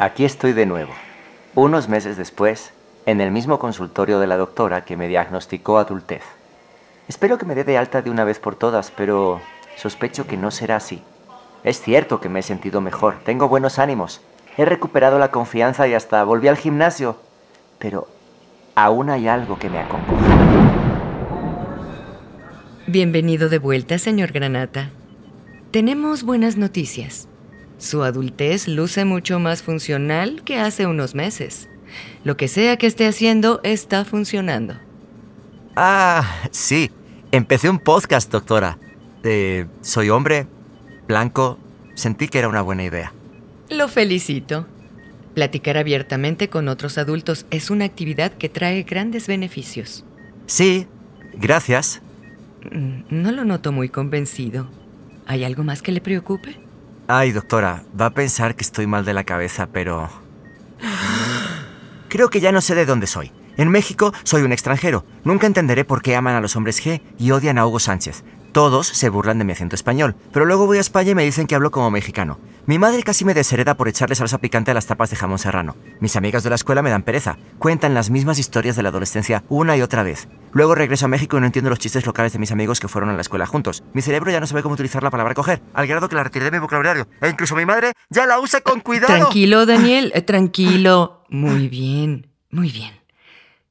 Aquí estoy de nuevo, unos meses después, en el mismo consultorio de la doctora que me diagnosticó adultez. Espero que me dé de alta de una vez por todas, pero sospecho que no será así. Es cierto que me he sentido mejor, tengo buenos ánimos, he recuperado la confianza y hasta volví al gimnasio, pero aún hay algo que me acongoja. Bienvenido de vuelta, señor Granata. Tenemos buenas noticias. Su adultez luce mucho más funcional que hace unos meses. Lo que sea que esté haciendo está funcionando. Ah, sí. Empecé un podcast, doctora. Eh, soy hombre, blanco. Sentí que era una buena idea. Lo felicito. Platicar abiertamente con otros adultos es una actividad que trae grandes beneficios. Sí, gracias. Mm, no lo noto muy convencido. ¿Hay algo más que le preocupe? Ay, doctora, va a pensar que estoy mal de la cabeza, pero... Creo que ya no sé de dónde soy. En México soy un extranjero. Nunca entenderé por qué aman a los hombres G y odian a Hugo Sánchez. Todos se burlan de mi acento español, pero luego voy a España y me dicen que hablo como mexicano. Mi madre casi me deshereda por echarle salsa picante a las tapas de jamón serrano. Mis amigas de la escuela me dan pereza. Cuentan las mismas historias de la adolescencia una y otra vez. Luego regreso a México y no entiendo los chistes locales de mis amigos que fueron a la escuela juntos. Mi cerebro ya no sabe cómo utilizar la palabra coger, al grado que la retiré de mi vocabulario. E incluso mi madre ya la usa con cuidado. Tranquilo, Daniel, eh, tranquilo. Muy bien, muy bien.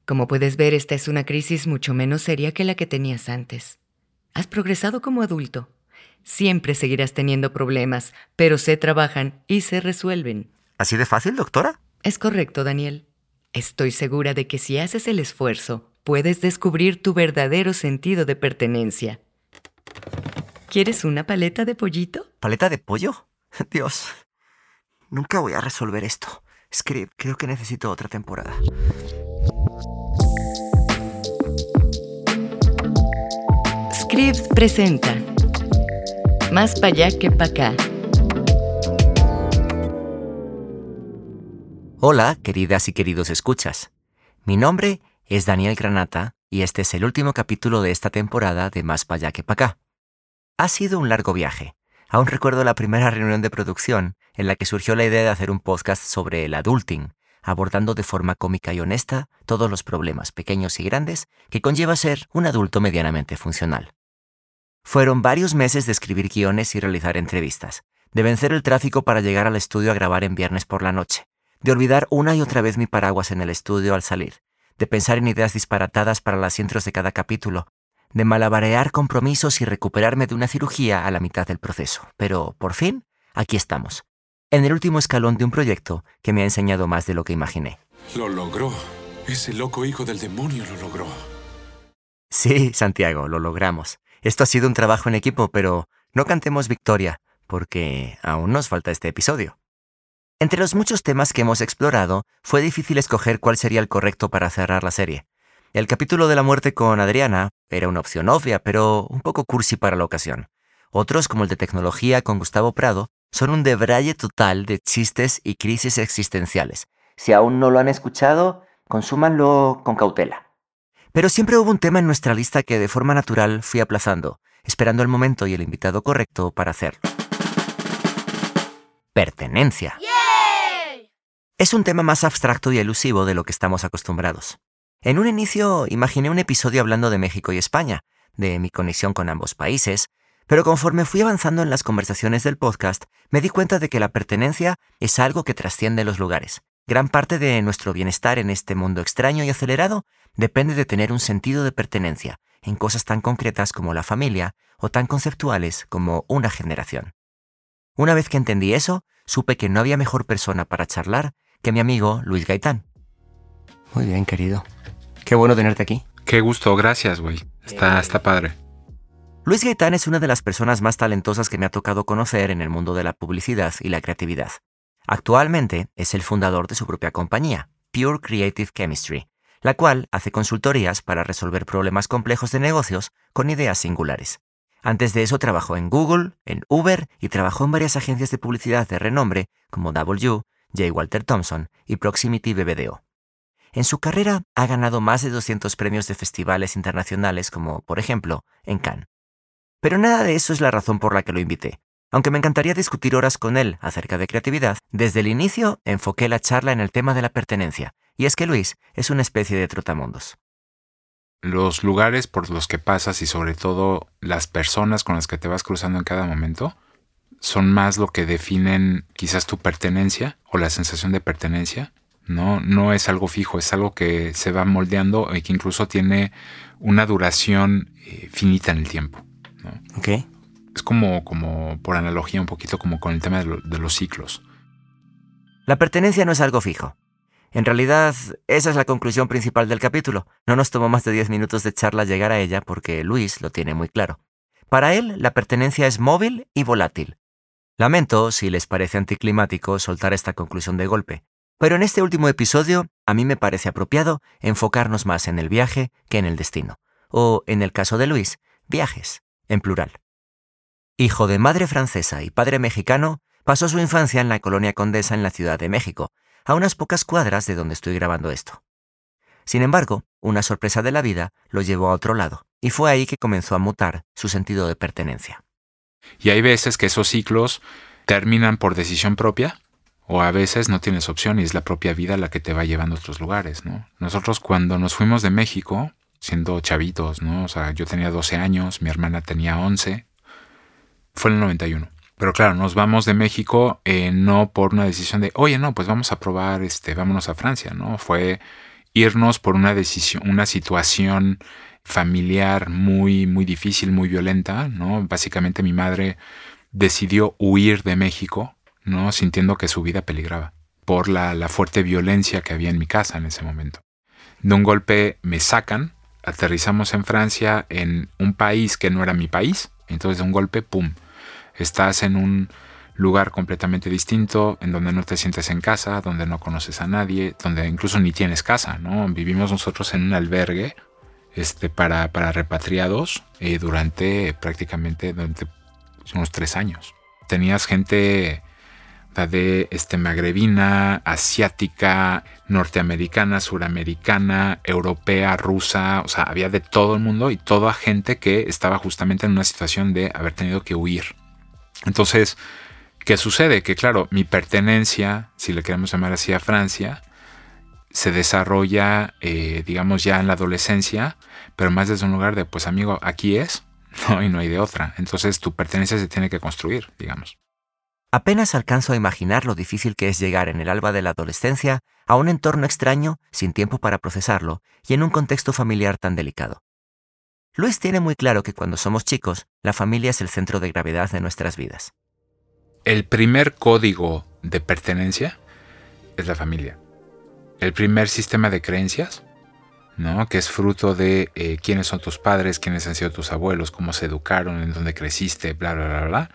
Como puedes ver, esta es una crisis mucho menos seria que la que tenías antes. Has progresado como adulto. Siempre seguirás teniendo problemas, pero se trabajan y se resuelven. ¿Así de fácil, doctora? Es correcto, Daniel. Estoy segura de que si haces el esfuerzo, puedes descubrir tu verdadero sentido de pertenencia. ¿Quieres una paleta de pollito? ¿Paleta de pollo? Dios, nunca voy a resolver esto. Script, creo que necesito otra temporada. Presenta Más para allá que para acá. Hola, queridas y queridos escuchas. Mi nombre es Daniel Granata y este es el último capítulo de esta temporada de Más para allá que para acá. Ha sido un largo viaje. Aún recuerdo la primera reunión de producción en la que surgió la idea de hacer un podcast sobre el adulting, abordando de forma cómica y honesta todos los problemas pequeños y grandes que conlleva ser un adulto medianamente funcional. Fueron varios meses de escribir guiones y realizar entrevistas, de vencer el tráfico para llegar al estudio a grabar en viernes por la noche, de olvidar una y otra vez mi paraguas en el estudio al salir, de pensar en ideas disparatadas para las intros de cada capítulo, de malabarear compromisos y recuperarme de una cirugía a la mitad del proceso. Pero, por fin, aquí estamos, en el último escalón de un proyecto que me ha enseñado más de lo que imaginé. Lo logró. Ese loco hijo del demonio lo logró. Sí, Santiago, lo logramos. Esto ha sido un trabajo en equipo, pero no cantemos victoria, porque aún nos falta este episodio. Entre los muchos temas que hemos explorado, fue difícil escoger cuál sería el correcto para cerrar la serie. El capítulo de la muerte con Adriana era una opción obvia, pero un poco cursi para la ocasión. Otros, como el de tecnología con Gustavo Prado, son un debraye total de chistes y crisis existenciales. Si aún no lo han escuchado, consúmanlo con cautela. Pero siempre hubo un tema en nuestra lista que de forma natural fui aplazando, esperando el momento y el invitado correcto para hacerlo. Pertenencia. Es un tema más abstracto y elusivo de lo que estamos acostumbrados. En un inicio imaginé un episodio hablando de México y España, de mi conexión con ambos países, pero conforme fui avanzando en las conversaciones del podcast, me di cuenta de que la pertenencia es algo que trasciende los lugares. Gran parte de nuestro bienestar en este mundo extraño y acelerado depende de tener un sentido de pertenencia en cosas tan concretas como la familia o tan conceptuales como una generación. Una vez que entendí eso, supe que no había mejor persona para charlar que mi amigo Luis Gaitán. Muy bien, querido. Qué bueno tenerte aquí. Qué gusto, gracias, güey. Está, está padre. Luis Gaitán es una de las personas más talentosas que me ha tocado conocer en el mundo de la publicidad y la creatividad. Actualmente es el fundador de su propia compañía, Pure Creative Chemistry, la cual hace consultorías para resolver problemas complejos de negocios con ideas singulares. Antes de eso trabajó en Google, en Uber y trabajó en varias agencias de publicidad de renombre como W, J. Walter Thompson y Proximity BBDO. En su carrera ha ganado más de 200 premios de festivales internacionales como, por ejemplo, en Cannes. Pero nada de eso es la razón por la que lo invité. Aunque me encantaría discutir horas con él acerca de creatividad, desde el inicio enfoqué la charla en el tema de la pertenencia, y es que Luis es una especie de trotamundos. Los lugares por los que pasas y sobre todo las personas con las que te vas cruzando en cada momento son más lo que definen quizás tu pertenencia o la sensación de pertenencia. No, no es algo fijo, es algo que se va moldeando y que incluso tiene una duración eh, finita en el tiempo. ¿Ok? Es como, como, por analogía, un poquito como con el tema de, de los ciclos. La pertenencia no es algo fijo. En realidad, esa es la conclusión principal del capítulo. No nos tomó más de 10 minutos de charla llegar a ella porque Luis lo tiene muy claro. Para él, la pertenencia es móvil y volátil. Lamento si les parece anticlimático soltar esta conclusión de golpe, pero en este último episodio a mí me parece apropiado enfocarnos más en el viaje que en el destino, o en el caso de Luis, viajes, en plural. Hijo de madre francesa y padre mexicano, pasó su infancia en la colonia Condesa en la Ciudad de México, a unas pocas cuadras de donde estoy grabando esto. Sin embargo, una sorpresa de la vida lo llevó a otro lado, y fue ahí que comenzó a mutar su sentido de pertenencia. Y hay veces que esos ciclos terminan por decisión propia, o a veces no tienes opción y es la propia vida la que te va llevando a otros lugares, ¿no? Nosotros cuando nos fuimos de México, siendo chavitos, ¿no? O sea, yo tenía 12 años, mi hermana tenía 11, fue en el 91. Pero claro, nos vamos de México eh, no por una decisión de, oye, no, pues vamos a probar, este, vámonos a Francia, ¿no? Fue irnos por una decisión, una situación familiar muy, muy difícil, muy violenta, ¿no? Básicamente mi madre decidió huir de México ¿no? sintiendo que su vida peligraba por la, la fuerte violencia que había en mi casa en ese momento. De un golpe me sacan, aterrizamos en Francia, en un país que no era mi país, entonces de un golpe, ¡pum!, estás en un lugar completamente distinto, en donde no te sientes en casa, donde no conoces a nadie, donde incluso ni tienes casa, ¿no? Vivimos nosotros en un albergue este, para, para repatriados eh, durante prácticamente durante unos tres años. Tenías gente de este, magrebina, asiática, norteamericana, suramericana, europea, rusa, o sea, había de todo el mundo y toda gente que estaba justamente en una situación de haber tenido que huir. Entonces, ¿qué sucede? Que claro, mi pertenencia, si le queremos llamar así a Francia, se desarrolla, eh, digamos, ya en la adolescencia, pero más desde un lugar de, pues amigo, aquí es, no, y no hay de otra. Entonces tu pertenencia se tiene que construir, digamos. Apenas alcanzo a imaginar lo difícil que es llegar en el alba de la adolescencia a un entorno extraño, sin tiempo para procesarlo, y en un contexto familiar tan delicado. Luis tiene muy claro que cuando somos chicos, la familia es el centro de gravedad de nuestras vidas. El primer código de pertenencia es la familia. El primer sistema de creencias, ¿no? que es fruto de eh, quiénes son tus padres, quiénes han sido tus abuelos, cómo se educaron, en dónde creciste, bla, bla, bla, bla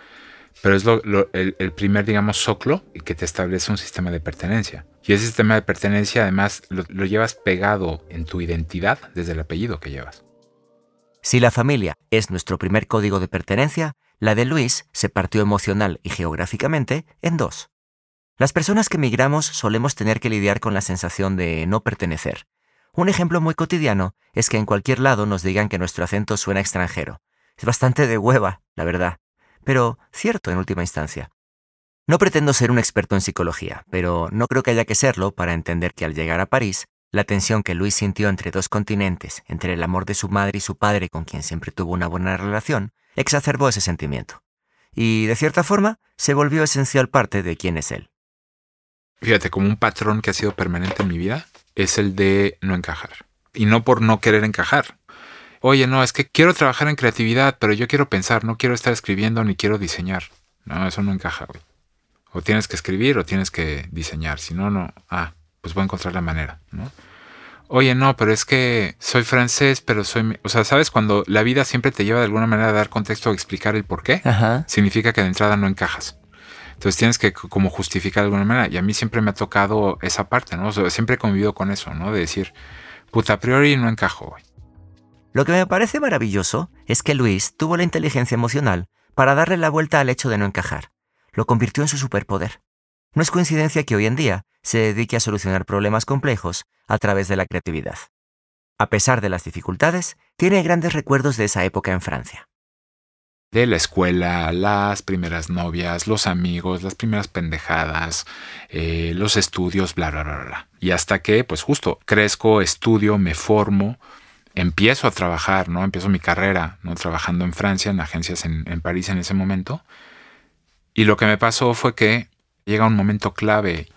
pero es el, primer, digamos, soclo que te establece un sistema de pertenencia. Y ese sistema de pertenencia además lo, lo llevas pegado en tu identidad desde el apellido que llevas. Si la familia es nuestro primer código de pertenencia, la de Luis se partió emocional y geográficamente en dos. Las personas que migramos solemos tener que lidiar con la sensación de no pertenecer. Un ejemplo muy cotidiano es que en cualquier lado nos digan que nuestro acento suena extranjero. Es bastante de hueva, la verdad pero cierto en última instancia. No pretendo ser un experto en psicología, pero no creo que haya que serlo para entender que al llegar a París, la tensión que Luis sintió entre dos continentes, entre el amor de su madre y su padre con quien siempre tuvo una buena relación, exacerbó ese sentimiento. Y, de cierta forma, se volvió esencial parte de quién es él. Fíjate, como un patrón que ha sido permanente en mi vida es el de no encajar. Y no por no querer encajar, oye, no, es que quiero trabajar en creatividad, pero yo quiero pensar, no quiero estar escribiendo ni quiero diseñar. No, eso no encaja, güey. O tienes que escribir o tienes que diseñar. Si no, no. Ah, pues voy a encontrar la manera, ¿no? Oye, no, pero es que soy francés, pero soy... O sea, ¿sabes? Cuando la vida siempre te lleva de alguna manera a dar contexto o explicar el por qué, significa que de entrada no encajas. Entonces tienes que como justificar de alguna manera. Y a mí siempre me ha tocado esa parte, ¿no? O sea, siempre he convivido con eso, ¿no? De decir, puta, a priori no encajo, güey. Lo que me parece maravilloso es que Luis tuvo la inteligencia emocional para darle la vuelta al hecho de no encajar. Lo convirtió en su superpoder. No es coincidencia que hoy en día se dedique a solucionar problemas complejos a través de la creatividad. A pesar de las dificultades, tiene grandes recuerdos de esa época en Francia. de la escuela, las primeras novias, los amigos, las primeras pendejadas, eh, los estudios, bla, bla, bla, bla. Y hasta que, pues justo, crezco, estudio, me formo, empiezo a trabajar, ¿no? Empiezo mi carrera, ¿no? Trabajando en Francia, en agencias en, en París en ese momento. Y lo que me pasó fue que llega un momento clave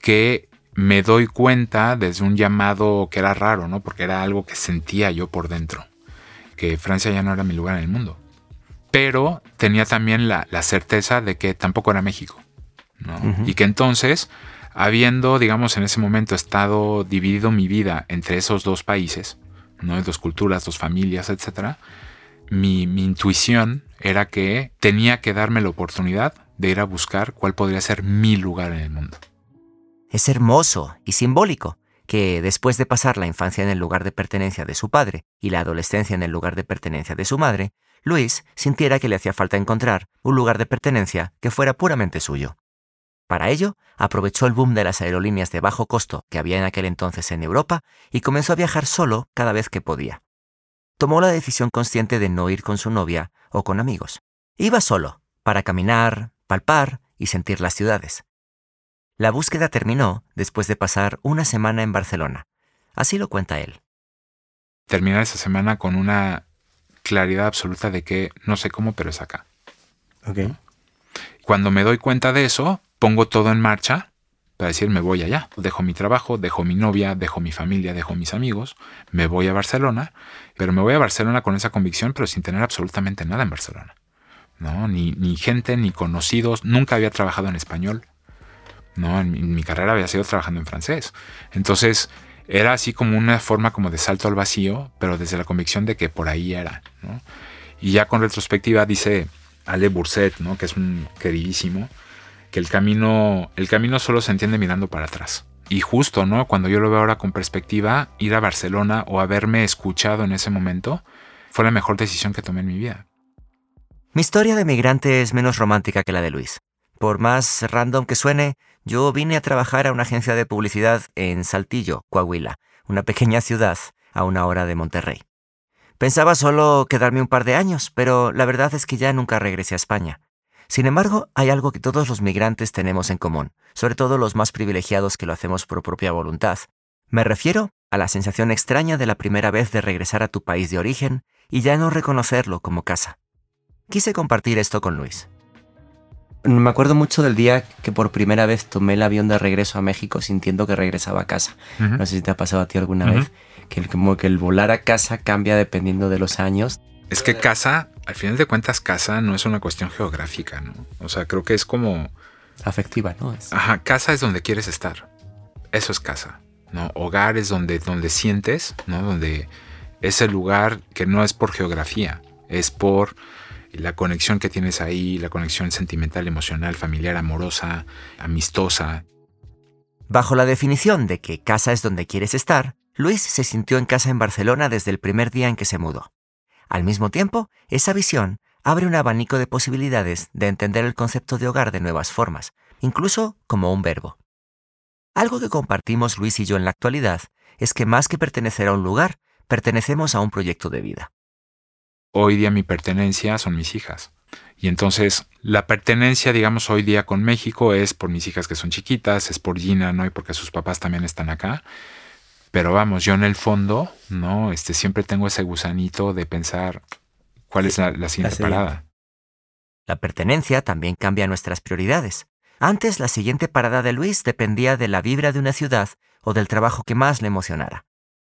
que me doy cuenta desde un llamado que era raro, ¿no? Porque era algo que sentía yo por dentro, que Francia ya no era mi lugar en el mundo. Pero tenía también la, certeza de que tampoco era México, ¿no? Y que entonces, habiendo, digamos, en ese momento estado dividido mi vida entre esos dos países, ¿no? Dos culturas, dos familias, etc. Mi, mi intuición era que tenía que darme la oportunidad de ir a buscar cuál podría ser mi lugar en el mundo. Es hermoso y simbólico que después de pasar la infancia en el lugar de pertenencia de su padre y la adolescencia en el lugar de pertenencia de su madre, Luis sintiera que le hacía falta encontrar un lugar de pertenencia que fuera puramente suyo. Para ello, aprovechó el boom de las aerolíneas de bajo costo que había en aquel entonces en Europa y comenzó a viajar solo cada vez que podía. Tomó la decisión consciente de no ir con su novia o con amigos. Iba solo, para caminar, palpar y sentir las ciudades. La búsqueda terminó después de pasar una semana en Barcelona. Así lo cuenta él. Terminar esa semana con una claridad absoluta de que no sé cómo, pero es acá. Ok. Cuando me doy cuenta de eso, pongo todo en marcha para decir me voy allá. Dejo mi trabajo, dejo mi novia, dejo mi familia, dejo mis amigos, me voy a Barcelona, pero me voy a Barcelona con esa convicción, pero sin tener absolutamente nada en Barcelona. ¿No? Ni, ni gente, ni conocidos, nunca había trabajado en español. ¿no? En mi, carrera había sido trabajando en francés. Entonces era así como una forma como de salto al vacío, pero desde la convicción de que por ahí era. Y ya con retrospectiva dice Ale Bourset, ¿no? que es un queridísimo, que el camino, el camino solo se entiende mirando para atrás. Y justo, ¿no? Cuando yo lo veo ahora con perspectiva, ir a Barcelona o haberme escuchado en ese momento fue la mejor decisión que tomé en mi vida. Mi historia de migrante es menos romántica que la de Luis. Por más random que suene, yo vine a trabajar a una agencia de publicidad en Saltillo, Coahuila, una pequeña ciudad a una hora de Monterrey. Pensaba solo quedarme un par de años, pero la verdad es que ya nunca regresé a España. Sin embargo, hay algo que todos los migrantes tenemos en común, sobre todo los más privilegiados que lo hacemos por propia voluntad. Me refiero a la sensación extraña de la primera vez de regresar a tu país de origen y ya no reconocerlo como casa. Quise compartir esto con Luis. Me acuerdo mucho del día que por primera vez tomé el avión de regreso a México sintiendo que regresaba a casa. No sé si te ha pasado a ti alguna vez, que el, como que el volar a casa cambia dependiendo de los años. Es que casa, al final de cuentas, casa no es una cuestión geográfica, ¿no? O sea, creo que es como... Afectiva, ¿no? Ajá, casa es donde quieres estar. Eso es casa, ¿no? Hogar es donde, donde sientes, ¿no? Donde es el lugar que no es por geografía, es por la conexión que tienes ahí, la conexión sentimental, emocional, familiar, amorosa, amistosa. Bajo la definición de que casa es donde quieres estar, Luis se sintió en casa en Barcelona desde el primer día en que se mudó. Al mismo tiempo, esa visión abre un abanico de posibilidades de entender el concepto de hogar de nuevas formas, incluso como un verbo. Algo que compartimos Luis y yo en la actualidad es que más que pertenecer a un lugar, pertenecemos a un proyecto de vida hoy día mi pertenencia son mis hijas. Y entonces la pertenencia, digamos, hoy día con México es por mis hijas que son chiquitas, es por Gina, ¿no? Y porque sus papás también están acá. Pero vamos, yo en el fondo, ¿no? Este, siempre tengo ese gusanito de pensar cuál es la, la siguiente parada. La pertenencia también cambia nuestras prioridades. Antes, la siguiente parada de Luis dependía de la vibra de una ciudad o del trabajo que más le emocionara.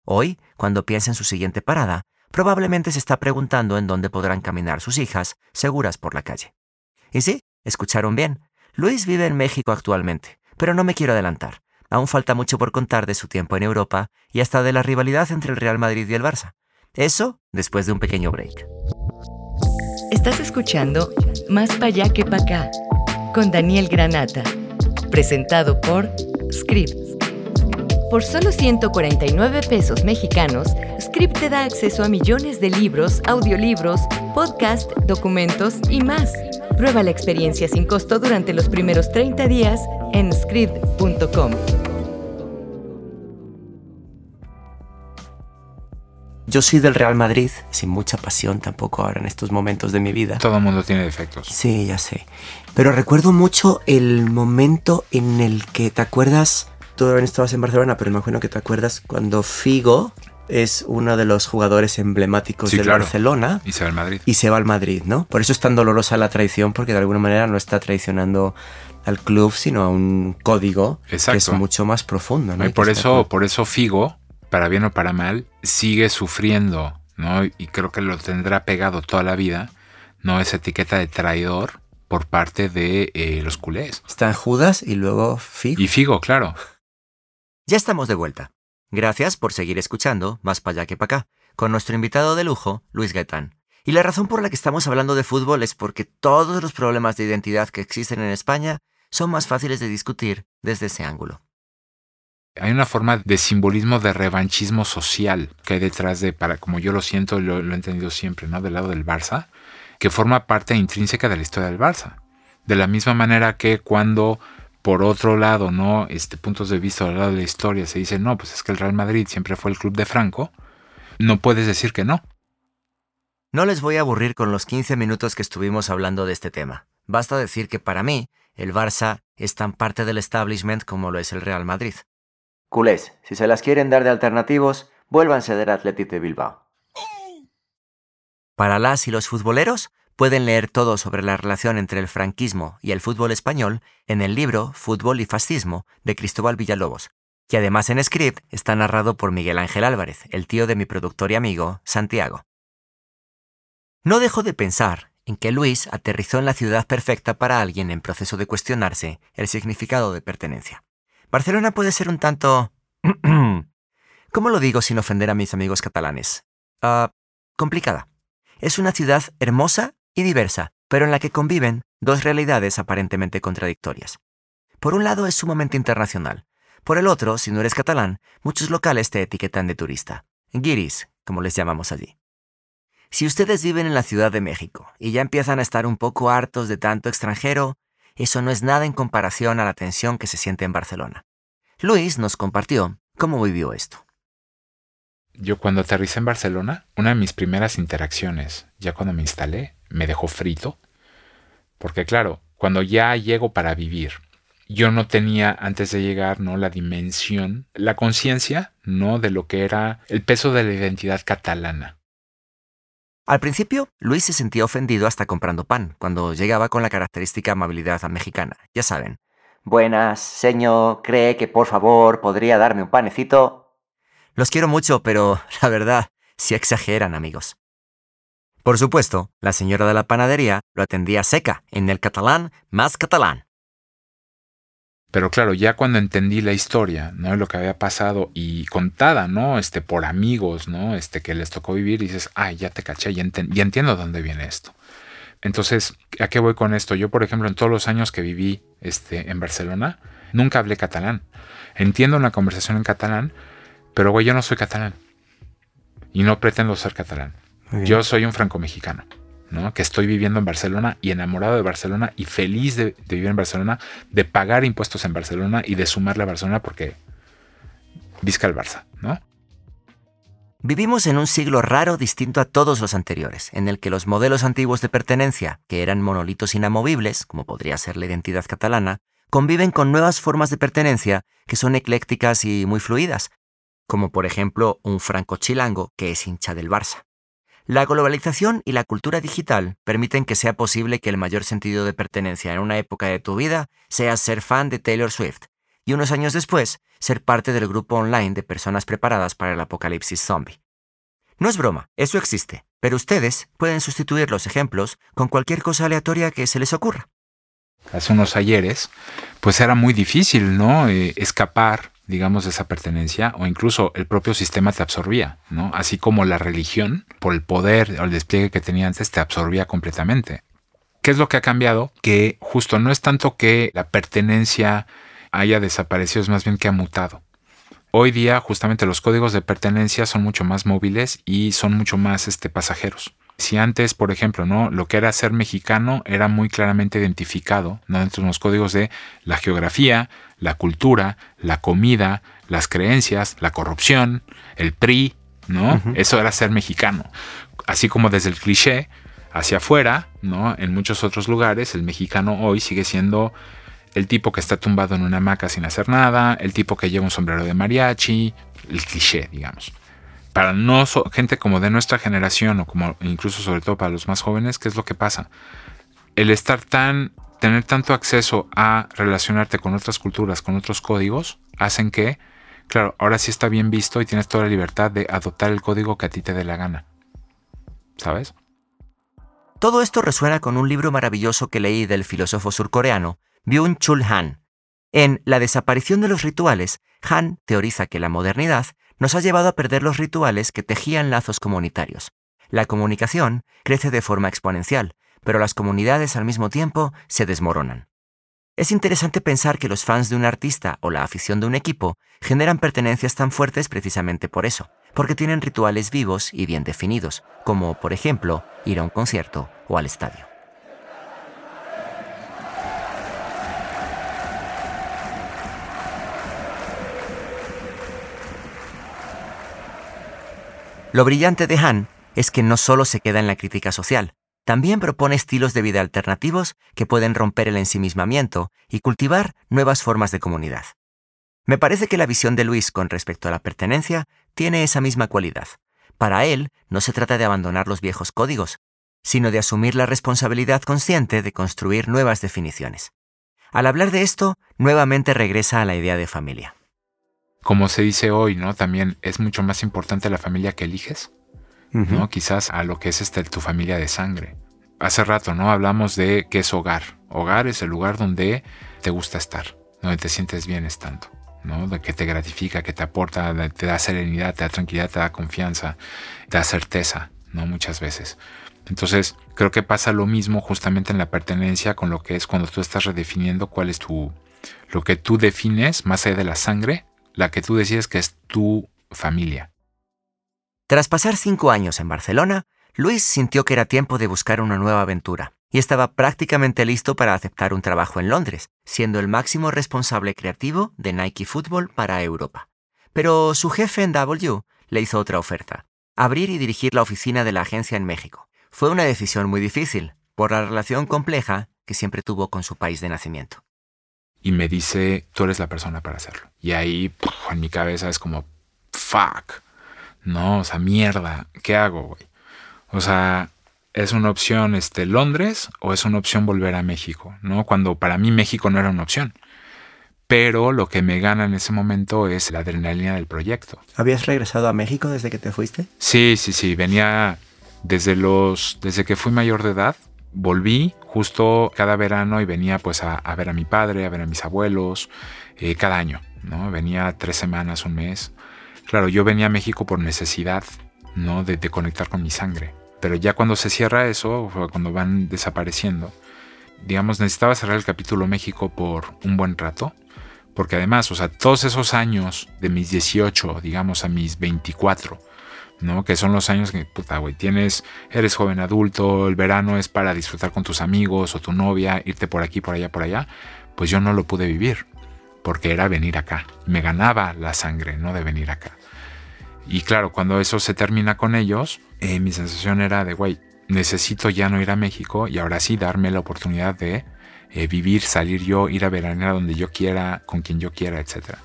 Hoy, cuando piensa en su siguiente parada, probablemente se está preguntando en dónde podrán caminar sus hijas seguras por la calle. Y sí, escucharon bien. Luis vive en México actualmente, pero no me quiero adelantar. Aún falta mucho por contar de su tiempo en Europa y hasta de la rivalidad entre el Real Madrid y el Barça. Eso después de un pequeño break. Estás escuchando Más para allá que para acá con Daniel Granata, presentado por Script. Por solo 149 pesos mexicanos, Script te da acceso a millones de libros, audiolibros, podcast, documentos y más. Prueba la experiencia sin costo durante los primeros 30 días en script.com. Yo soy del Real Madrid, sin mucha pasión tampoco ahora en estos momentos de mi vida. Todo el mundo tiene defectos. Sí, ya sé. Pero recuerdo mucho el momento en el que te acuerdas, tú no estabas en Barcelona, pero me imagino que te acuerdas cuando Figo es uno de los jugadores emblemáticos Sí, del claro. Barcelona Y se va al Madrid. y se va al Madrid, ¿no? Por eso es tan dolorosa la traición, porque de alguna manera no está traicionando al club, sino a un código que es mucho más profundo, ¿no? y por eso, por eso Figo, para bien o para mal, sigue sufriendo, ¿no? Y creo que lo tendrá pegado toda la vida, ¿no? Esa etiqueta de traidor por parte de eh, los culés. Está Judas y luego Figo. Y Figo, claro. Ya estamos de vuelta. Gracias por seguir escuchando Más para allá que para acá, con nuestro invitado de lujo, Luis Gaetán. Y la razón por la que estamos hablando de fútbol es porque todos los problemas de identidad que existen en España son más fáciles de discutir desde ese ángulo. Hay una forma de simbolismo de revanchismo social que hay detrás de, para como yo lo siento, lo, lo he entendido siempre, ¿no? Del lado del Barça, que forma parte intrínseca de la historia del Barça. De la misma manera que cuando, por otro lado, ¿no? Este, puntos de vista al lado de la historia se dice, no, pues es que el Real Madrid siempre fue el club de Franco, no puedes decir que no. No les voy a aburrir con los 15 minutos que estuvimos hablando de este tema. Basta decir que para mí, el Barça es tan parte del establishment como lo es el Real Madrid. Culés, si se las quieren dar de alternativos, vuélvanse del Athletic de Bilbao. Para las y los futboleros, pueden leer todo sobre la relación entre el franquismo y el fútbol español en el libro Fútbol y Fascismo de Cristóbal Villalobos, que además en script está narrado por Miguel Ángel Álvarez, el tío de mi productor y amigo, Santiago. No dejo de pensar en que Luis aterrizó en la ciudad perfecta para alguien en proceso de cuestionarse el significado de pertenencia. Barcelona puede ser un tanto... ¿Cómo lo digo sin ofender a mis amigos catalanes? Ah, complicada. Es una ciudad hermosa y diversa, pero en la que conviven dos realidades aparentemente contradictorias. Por un lado es sumamente internacional. Por el otro, si no eres catalán, muchos locales te etiquetan de turista. Guiris, como les llamamos allí. Si ustedes viven en la Ciudad de México y ya empiezan a estar un poco hartos de tanto extranjero, eso no es nada en comparación a la tensión que se siente en Barcelona. Luis nos compartió cómo vivió esto. Yo cuando aterricé en Barcelona, una de mis primeras interacciones, ya cuando me instalé, me dejó frito. Porque claro, cuando ya llego para vivir, yo no tenía antes de llegar, ¿no? La dimensión, la conciencia, ¿no? De lo que era el peso de la identidad catalana. Al principio, Luis se sentía ofendido hasta comprando pan, cuando llegaba con la característica amabilidad mexicana. Ya saben. Buenas, señor, ¿cree que por favor podría darme un panecito? Los quiero mucho, pero la verdad, sí exageran, amigos. Por supuesto, la señora de la panadería lo atendía seca, en el catalán más catalán. Pero claro, ya cuando entendí la historia, ¿no? Lo que había pasado y contada, ¿no? Este, por amigos, ¿no? Este, que les tocó vivir, dices, ay, ya te caché, ya, enten- ya entiendo dónde viene esto. Entonces, ¿a qué voy con esto? Yo, por ejemplo, en todos los años que viví este, en Barcelona, nunca hablé catalán. Entiendo una conversación en catalán, pero güey, yo no soy catalán. Y no pretendo ser catalán. Yo soy un franco-mexicano, ¿no? Que estoy viviendo en Barcelona y enamorado de Barcelona y feliz de, de vivir en Barcelona, de pagar impuestos en Barcelona y de sumarle a Barcelona porque visca el Barça, ¿no? Vivimos en un siglo raro distinto a todos los anteriores, en el que los modelos antiguos de pertenencia, que eran monolitos inamovibles, como podría ser la identidad catalana, conviven con nuevas formas de pertenencia que son eclécticas y muy fluidas, como por ejemplo un franco chilango que es hincha del Barça. La globalización y la cultura digital permiten que sea posible que el mayor sentido de pertenencia en una época de tu vida sea ser fan de Taylor Swift, y unos años después ser parte del grupo online de personas preparadas para el apocalipsis zombie. No es broma, eso existe, pero ustedes pueden sustituir los ejemplos con cualquier cosa aleatoria que se les ocurra. Hace unos ayeres, pues era muy difícil, ¿no? Eh, escapar, digamos, esa pertenencia o incluso el propio sistema te absorbía, ¿no? Así como la religión, por el poder o el despliegue que tenía antes, te absorbía completamente. ¿Qué es lo que ha cambiado? Que justo no es tanto que la pertenencia haya desaparecido, es más bien que ha mutado. Hoy día justamente los códigos de pertenencia son mucho más móviles y son mucho más este, pasajeros. Si antes, por ejemplo, ¿no? lo que era ser mexicano era muy claramente identificado dentro de los códigos de la geografía, la cultura, la comida, las creencias, la corrupción, el PRI, ¿no? Eso era ser mexicano. Así como desde el cliché hacia afuera, ¿no? En muchos otros lugares, el mexicano hoy sigue siendo el tipo que está tumbado en una hamaca sin hacer nada, el tipo que lleva un sombrero de mariachi, el cliché, digamos. Para no gente como de nuestra generación o como incluso sobre todo para los más jóvenes, ¿qué es lo que pasa? El estar tan tener tanto acceso a relacionarte con otras culturas, con otros códigos, hacen que, claro, ahora sí está bien visto y tienes toda la libertad de adoptar el código que a ti te dé la gana. ¿Sabes? Todo esto resuena con un libro maravilloso que leí del filósofo surcoreano Byung-Chul Han. En La desaparición de los rituales, Han teoriza que la modernidad nos ha llevado a perder los rituales que tejían lazos comunitarios. La comunicación crece de forma exponencial, pero las comunidades al mismo tiempo se desmoronan. Es interesante pensar que los fans de un artista o la afición de un equipo generan pertenencias tan fuertes precisamente por eso, porque tienen rituales vivos y bien definidos, como por ejemplo ir a un concierto o al estadio. Lo brillante de Han es que no solo se queda en la crítica social, también propone estilos de vida alternativos que pueden romper el ensimismamiento y cultivar nuevas formas de comunidad. Me parece que la visión de Luis con respecto a la pertenencia tiene esa misma cualidad. Para él, no se trata de abandonar los viejos códigos, sino de asumir la responsabilidad consciente de construir nuevas definiciones. Al hablar de esto, nuevamente regresa a la idea de familia. Como se dice hoy, ¿no? También es mucho más importante la familia que eliges. ¿No? Quizás a lo que es este, tu familia de sangre. Hace rato, ¿no? Hablamos de qué es hogar. Hogar es el lugar donde te gusta estar, donde te sientes bien estando, ¿no? De que te gratifica, que te aporta, te da serenidad, te da tranquilidad, te da confianza, te da certeza, ¿no? Muchas veces. Entonces, creo que pasa lo mismo justamente en la pertenencia con lo que es cuando tú estás redefiniendo cuál es tu, lo que tú defines más allá de la sangre, la que tú decides que es tu familia. Tras pasar cinco años en Barcelona, Luis sintió que era tiempo de buscar una nueva aventura y estaba prácticamente listo para aceptar un trabajo en Londres, siendo el máximo responsable creativo de Nike Football para Europa. Pero su jefe en W le hizo otra oferta, abrir y dirigir la oficina de la agencia en México. Fue una decisión muy difícil, por la relación compleja que siempre tuvo con su país de nacimiento. Y me dice, tú eres la persona para hacerlo. Y ahí, en mi cabeza es como, fuck. No, o sea, mierda, ¿qué hago, güey? O sea, ¿es una opción este, Londres o es una opción volver a México? ¿No? Cuando para mí México no era una opción. Pero lo que me gana en ese momento es la adrenalina del proyecto. ¿Habías regresado a México desde que te fuiste? Sí, sí, sí. Venía desde los. desde que fui mayor de edad. Volví justo cada verano y venía pues a, ver a mi padre, a ver a mis abuelos, eh, cada año, ¿no? Venía tres semanas, un mes. Claro, yo venía a México por necesidad, ¿no? De, conectar con mi sangre. Pero ya cuando se cierra eso, cuando van desapareciendo, digamos, necesitaba cerrar el capítulo México por un buen rato. Porque además, o sea, todos esos años de mis 18, digamos, a mis 24, ¿no? Que son los años que, puta, güey, tienes, eres joven adulto, el verano es para disfrutar con tus amigos o tu novia, irte por aquí, por allá, por allá. Pues yo no lo pude vivir porque era venir acá. Me ganaba la sangre, no de venir acá. Y claro, cuando eso se termina con ellos, eh, mi sensación era de, güey, necesito ya no ir a México y ahora sí darme la oportunidad de eh, vivir, salir yo, ir a veranear donde yo quiera, con quien yo quiera, etc.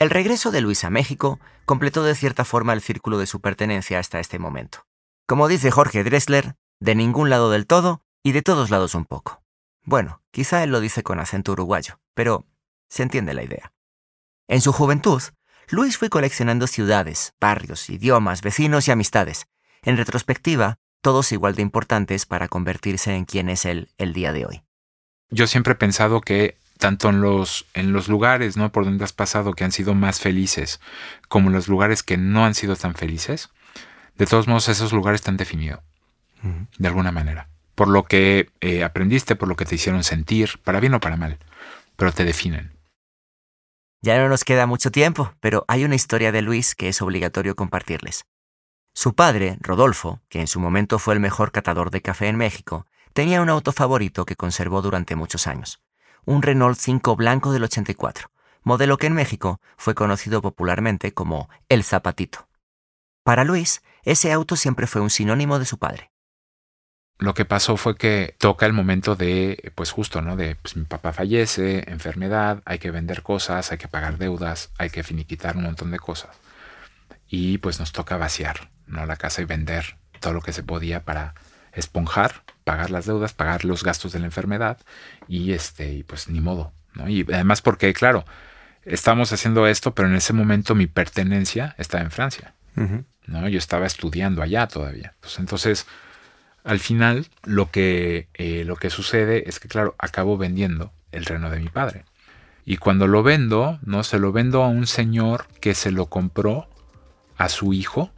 El regreso de Luis a México completó de cierta forma el círculo de su pertenencia hasta este momento. Como dice Jorge Dressler, de ningún lado del todo y de todos lados un poco. Bueno, quizá él lo dice con acento uruguayo, pero se entiende la idea. En su juventud, Luis fue coleccionando ciudades, barrios, idiomas, vecinos y amistades. En retrospectiva, todos igual de importantes para convertirse en quien es él el día de hoy. Yo siempre he pensado que tanto en los, en los lugares ¿no? por donde has pasado que han sido más felices, como en los lugares que no han sido tan felices, de todos modos esos lugares te han definido, de alguna manera. Por lo que eh, aprendiste, por lo que te hicieron sentir, para bien o para mal, pero te definen. Ya no nos queda mucho tiempo, pero hay una historia de Luis que es obligatorio compartirles. Su padre, Rodolfo, que en su momento fue el mejor catador de café en México, tenía un auto favorito que conservó durante muchos años, un Renault 5 blanco del 84, modelo que en México fue conocido popularmente como el Zapatito. Para Luis, ese auto siempre fue un sinónimo de su padre. Lo que pasó fue que toca el momento de, pues justo, ¿no? De, pues mi papá fallece, enfermedad, hay que vender cosas, hay que pagar deudas, hay que finiquitar un montón de cosas. Y pues nos toca vaciar, ¿no? La casa y vender todo lo que se podía para esponjar, pagar las deudas, pagar los gastos de la enfermedad y este, y pues ni modo, ¿no? Y además porque, claro, estamos haciendo esto, pero en ese momento mi pertenencia estaba en Francia, ¿no? Yo estaba estudiando allá todavía. Pues entonces al final, lo que, eh, lo que sucede es que, claro, acabo vendiendo el reno de mi padre. Y cuando lo vendo, ¿no? Se lo vendo a un señor que se lo compró a su hijo,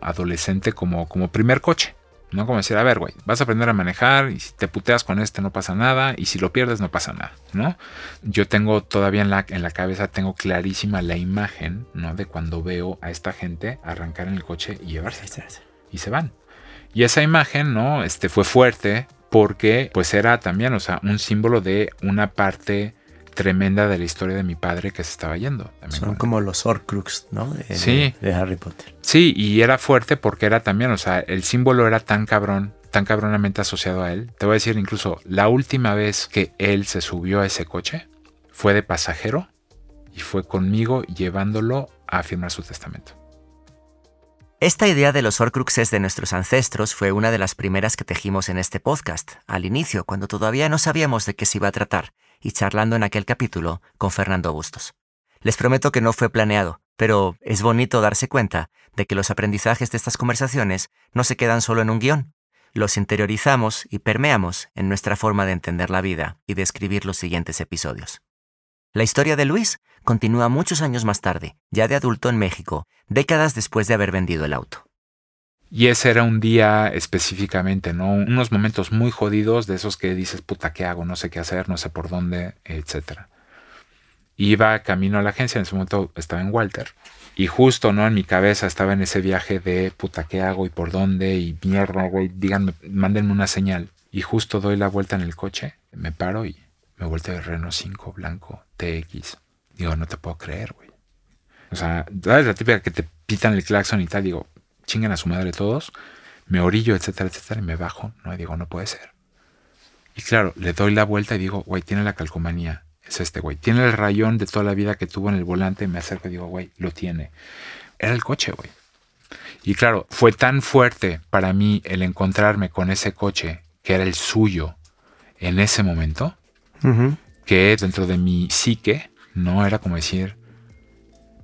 adolescente, como, como primer coche. ¿no? Como decir, a ver, güey, vas a aprender a manejar y si te puteas con este no pasa nada y si lo pierdes no pasa nada, ¿no? Yo tengo todavía en la, en la cabeza, tengo clarísima la imagen, ¿no? De cuando veo a esta gente arrancar en el coche y llevarse. Y se van. Y esa imagen, ¿no? Este fue fuerte porque pues era también, o sea, un símbolo de una parte tremenda de la historia de mi padre que se estaba yendo. Son como los Horcrux, ¿no? De, sí. De, Harry Potter. Sí, y era fuerte porque era también, o sea, el símbolo era tan cabrón, tan cabronamente asociado a él. Te voy a decir incluso, la última vez que él se subió a ese coche fue de pasajero y fue conmigo llevándolo a firmar su testamento. Esta idea de los Horcruxes de nuestros ancestros fue una de las primeras que tejimos en este podcast, al inicio, cuando todavía no sabíamos de qué se iba a tratar, y charlando en aquel capítulo con Fernando Bustos. Les prometo que no fue planeado, pero es bonito darse cuenta de que los aprendizajes de estas conversaciones no se quedan solo en un guion, los interiorizamos y permeamos en nuestra forma de entender la vida y de escribir los siguientes episodios. La historia de Luis continúa muchos años más tarde, ya de adulto en México, décadas después de haber vendido el auto. Y ese era un día específicamente, ¿no? Unos momentos muy jodidos de esos que dices, puta, ¿qué hago? No sé qué hacer, no sé por dónde, etc. Iba camino a la agencia, en ese momento estaba en Walter. Y justo, ¿no? En mi cabeza estaba en ese viaje de, puta, ¿qué hago y por dónde? Y mierda, güey, díganme, mándenme una señal. Y justo doy la vuelta en el coche, me paro y me de Renault 5 blanco TX. Digo, no te puedo creer, güey. O sea, ¿sabes la típica que te pitan el claxon y tal? Digo, chingan a su madre todos. Me orillo, etcétera, etcétera, y me bajo. No, digo, no puede ser. Y claro, le doy la vuelta y digo, güey, tiene la calcomanía. Es este, güey. Tiene el rayón de toda la vida que tuvo en el volante. Me acerco y digo, güey, lo tiene. Era el coche, güey. Y claro, fue tan fuerte para mí el encontrarme con ese coche que era el suyo en ese momento, que dentro de mi psique no era como decir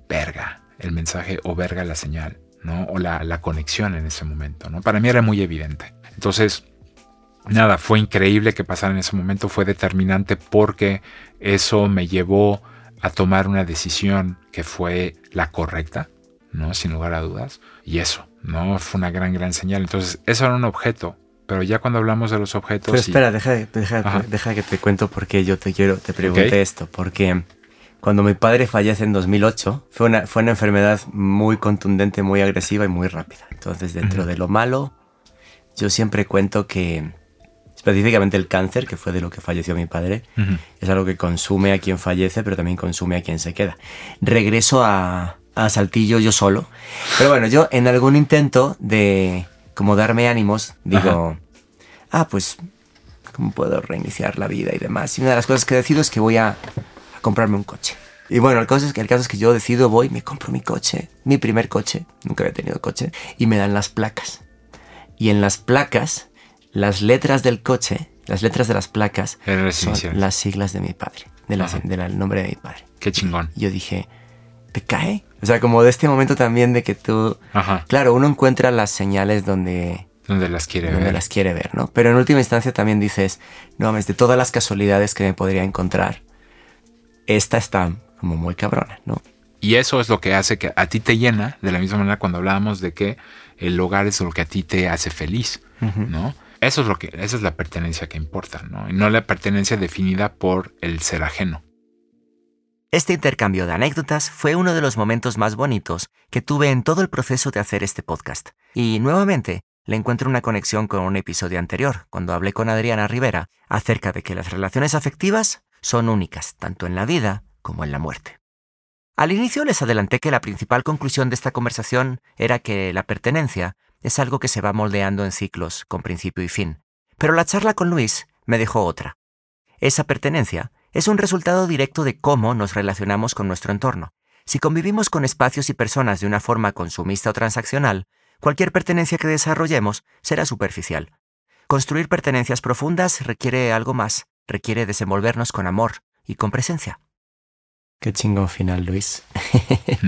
verga el mensaje o verga la señal, ¿no? O la, la conexión en ese momento, ¿no? Para mí era muy evidente. Entonces, nada, fue increíble que pasara en ese momento, fue determinante porque eso me llevó a tomar una decisión que fue la correcta, ¿no? Sin lugar a dudas. Y eso, ¿no? Fue una gran, gran señal. Entonces, eso era un objeto pero ya cuando hablamos de los objetos. Pero espera, deja, deja, deja, que te cuento porque yo te quiero, te pregunté esto. Porque cuando mi padre fallece en 2008, fue una, fue una enfermedad muy contundente, muy agresiva y muy rápida. Entonces, dentro de lo malo, yo siempre cuento que específicamente el cáncer, que fue de lo que falleció mi padre, es algo que consume a quien fallece, pero también consume a quien se queda. Regreso a, a Saltillo yo solo. Pero bueno, yo en algún intento de como darme ánimos, digo, ah, pues, ¿cómo puedo reiniciar la vida y demás? Y una de las cosas que decido es que voy a, comprarme un coche. Y bueno, el caso, es que, el caso es que yo decido, voy, me compro mi coche, mi primer coche, nunca había tenido coche, y me dan las placas. Y en las placas, las letras del coche, las letras de las placas, son las siglas de mi padre, de del nombre de mi padre. Qué chingón. Y yo dije, ¿te cae? O sea, como de este momento también de que tú... Claro, uno encuentra las señales donde... Donde las quiere donde ver. las quiere ver, ¿no? Pero en última instancia también dices, no mames, de todas las casualidades que me podría encontrar, esta está como muy cabrona, ¿no? Y eso es lo que hace que a ti te llena, de la misma manera cuando hablábamos de que el hogar es lo que a ti te hace feliz, ¿no? Eso es lo que, esa es la pertenencia que importa, ¿no? Y no la pertenencia definida por el ser ajeno. Este intercambio de anécdotas fue uno de los momentos más bonitos que tuve en todo el proceso de hacer este podcast. Y nuevamente, le encuentro una conexión con un episodio anterior, cuando hablé con Adriana Rivera acerca de que las relaciones afectivas son únicas, tanto en la vida como en la muerte. Al inicio les adelanté que la principal conclusión de esta conversación era que la pertenencia es algo que se va moldeando en ciclos, con principio y fin. Pero la charla con Luis me dejó otra. Esa pertenencia es un resultado directo de cómo nos relacionamos con nuestro entorno. Si convivimos con espacios y personas de una forma consumista o transaccional, cualquier pertenencia que desarrollemos será superficial. Construir pertenencias profundas requiere algo más, requiere desenvolvernos con amor y con presencia. Qué chingón final, Luis.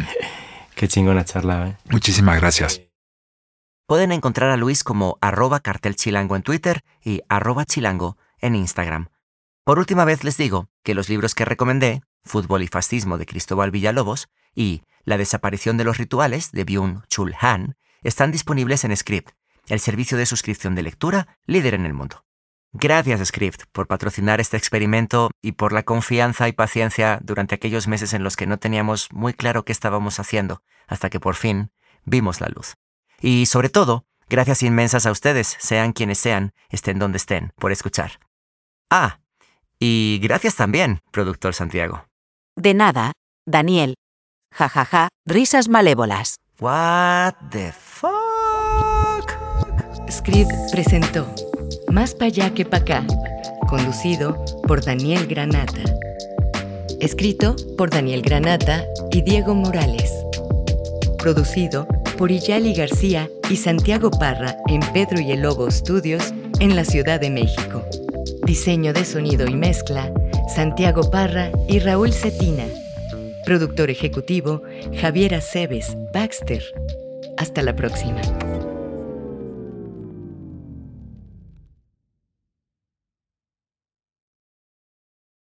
Qué chingona charla, ¿eh? Muchísimas gracias. Pueden encontrar a Luis como arroba cartelchilango en Twitter y arroba chilango en Instagram. Por última vez les digo que los libros que recomendé, Fútbol y Fascismo de Cristóbal Villalobos y La desaparición de los rituales de Byung-Chul Han, están disponibles en Script, el servicio de suscripción de lectura líder en el mundo. Gracias Script por patrocinar este experimento y por la confianza y paciencia durante aquellos meses en los que no teníamos muy claro qué estábamos haciendo, hasta que por fin vimos la luz. Y sobre todo, gracias inmensas a ustedes, sean quienes sean, estén donde estén, por escuchar. Ah, y gracias también, productor Santiago. De nada, Daniel. Ja, ja, ja, risas malévolas. What the fuck? Script presentó Más pa' allá que pa' acá, conducido por Daniel Granata. Escrito por Daniel Granata y Diego Morales. Producido por Iyali García y Santiago Parra en Pedro y el Lobo Studios en la Ciudad de México. Diseño de sonido y mezcla, Santiago Parra y Raúl Cetina. Productor ejecutivo, Javier Aceves Baxter. Hasta la próxima.